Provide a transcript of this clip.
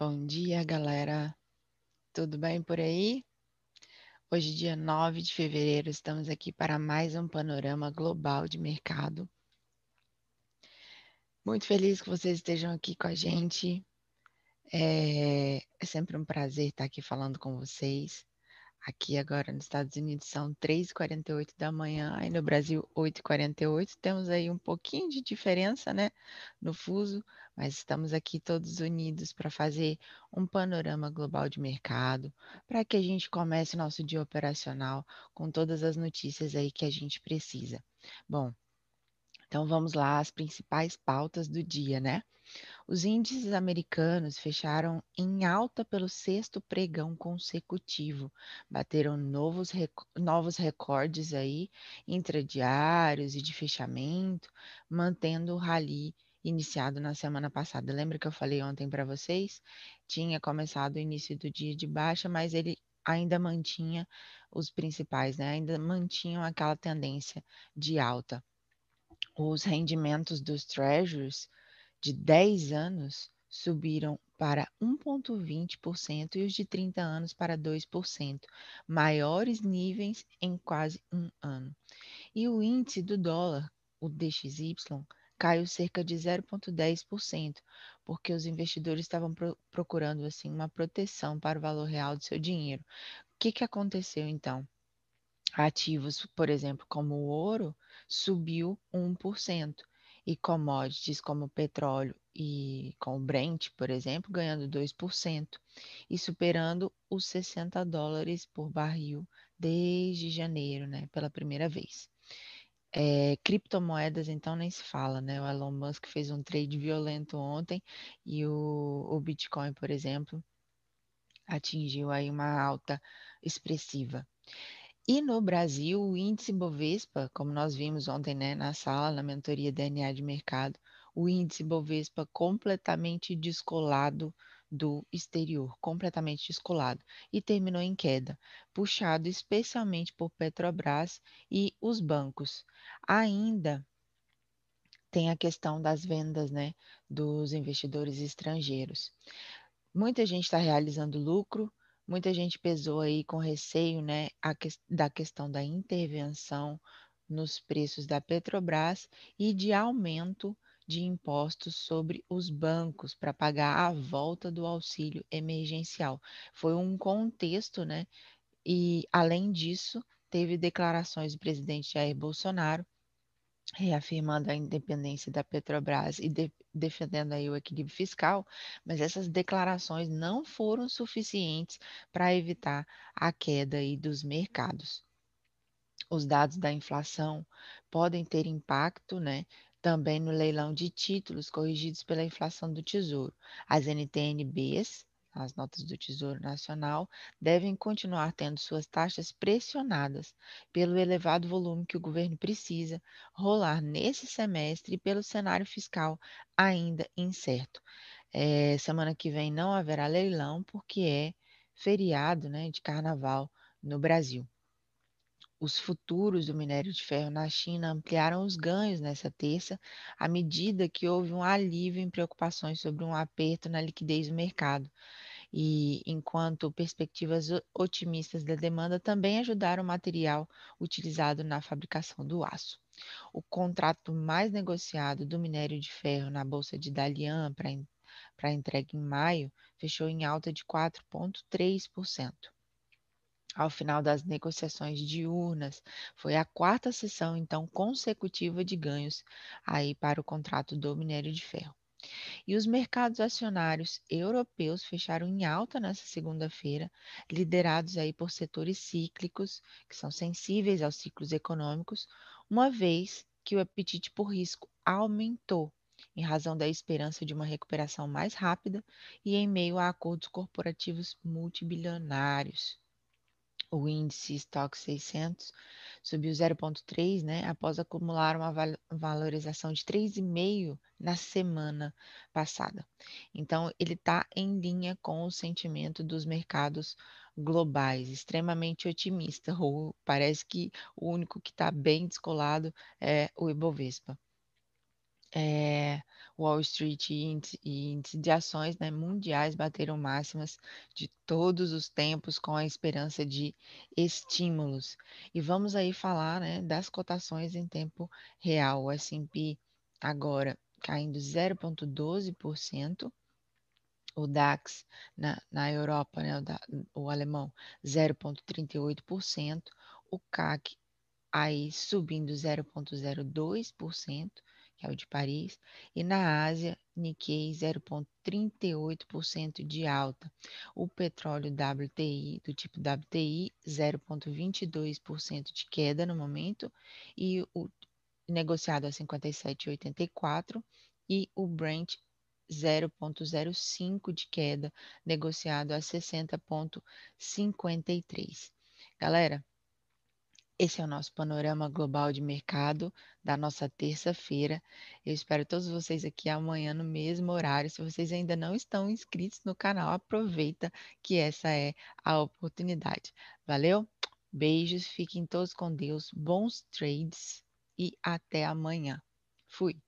Bom dia, galera. Tudo bem por aí? Hoje, dia 9 de fevereiro, estamos aqui para mais um panorama global de mercado. Muito feliz que vocês estejam aqui com a gente. É, é sempre um prazer estar aqui falando com vocês. Aqui agora nos Estados Unidos são 3h48 da manhã, aí no Brasil 8h48. Temos aí um pouquinho de diferença, né, no fuso, mas estamos aqui todos unidos para fazer um panorama global de mercado, para que a gente comece o nosso dia operacional com todas as notícias aí que a gente precisa. Bom, então vamos lá, as principais pautas do dia, né? Os índices americanos fecharam em alta pelo sexto pregão consecutivo, bateram novos, novos recordes aí intradiários e de fechamento, mantendo o rally iniciado na semana passada. Lembra que eu falei ontem para vocês? Tinha começado o início do dia de baixa, mas ele ainda mantinha os principais, né? Ainda mantinham aquela tendência de alta. Os rendimentos dos treasuries de 10 anos subiram para 1,20% e os de 30 anos para 2%, maiores níveis em quase um ano. E o índice do dólar, o DXY, caiu cerca de 0,10%, porque os investidores estavam pro procurando assim uma proteção para o valor real do seu dinheiro. O que, que aconteceu então? Ativos, por exemplo, como o ouro, subiu 1% e commodities como petróleo e com o Brent, por exemplo, ganhando 2% e superando os 60 dólares por barril desde janeiro, né, pela primeira vez. É, criptomoedas, então, nem se fala, né? O Elon Musk fez um trade violento ontem e o, o Bitcoin, por exemplo, atingiu aí uma alta expressiva. E no Brasil, o índice Bovespa, como nós vimos ontem né, na sala, na mentoria DNA de mercado, o índice Bovespa completamente descolado do exterior, completamente descolado, e terminou em queda, puxado especialmente por Petrobras e os bancos. Ainda tem a questão das vendas né, dos investidores estrangeiros. Muita gente está realizando lucro, Muita gente pesou aí com receio, né, que, da questão da intervenção nos preços da Petrobras e de aumento de impostos sobre os bancos para pagar a volta do auxílio emergencial. Foi um contexto, né? E além disso, teve declarações do presidente Jair Bolsonaro reafirmando a independência da Petrobras e de, defendendo aí o equilíbrio fiscal, mas essas declarações não foram suficientes para evitar a queda aí dos mercados. Os dados da inflação podem ter impacto, né, também no leilão de títulos corrigidos pela inflação do Tesouro. As NTNBs as notas do Tesouro Nacional, devem continuar tendo suas taxas pressionadas pelo elevado volume que o governo precisa rolar nesse semestre e pelo cenário fiscal ainda incerto. É, semana que vem não haverá leilão, porque é feriado né, de carnaval no Brasil. Os futuros do minério de ferro na China ampliaram os ganhos nessa terça, à medida que houve um alívio em preocupações sobre um aperto na liquidez do mercado e enquanto perspectivas otimistas da demanda também ajudaram o material utilizado na fabricação do aço. O contrato mais negociado do minério de ferro na Bolsa de Dalian para entrega em maio fechou em alta de 4,3%. Ao final das negociações diurnas, foi a quarta sessão então consecutiva de ganhos aí para o contrato do minério de ferro. E os mercados acionários europeus fecharam em alta nessa segunda-feira, liderados aí por setores cíclicos, que são sensíveis aos ciclos econômicos, uma vez que o apetite por risco aumentou em razão da esperança de uma recuperação mais rápida e em meio a acordos corporativos multibilionários. O índice Stock 600 subiu 0,3, né, após acumular uma valorização de 3,5 na semana passada. Então, ele está em linha com o sentimento dos mercados globais, extremamente otimista, ou parece que o único que está bem descolado é o Ibovespa. É, Wall Street e índice, de ações né, mundiais bateram máximas de todos os tempos com a esperança de estímulos. E vamos aí falar né, das cotações em tempo real. O S&P agora caindo 0,12%, o DAX na, na Europa, né, o, da, o alemão, 0,38%, o CAC aí subindo 0,02%, que é o de Paris, e na Ásia, Nikkei 0,38% de alta. O petróleo WTI, do tipo WTI, 0,22% de queda no momento, e o negociado a 57,84 e o Brent 0,05 de queda, negociado a 60,53. Galera, esse é o nosso panorama global de mercado da nossa terça-feira. Eu espero todos vocês aqui amanhã no mesmo horário. Se vocês ainda não estão inscritos no canal, aproveita que essa é a oportunidade. Valeu? Beijos, fiquem todos com Deus, bons trades e até amanhã. Fui.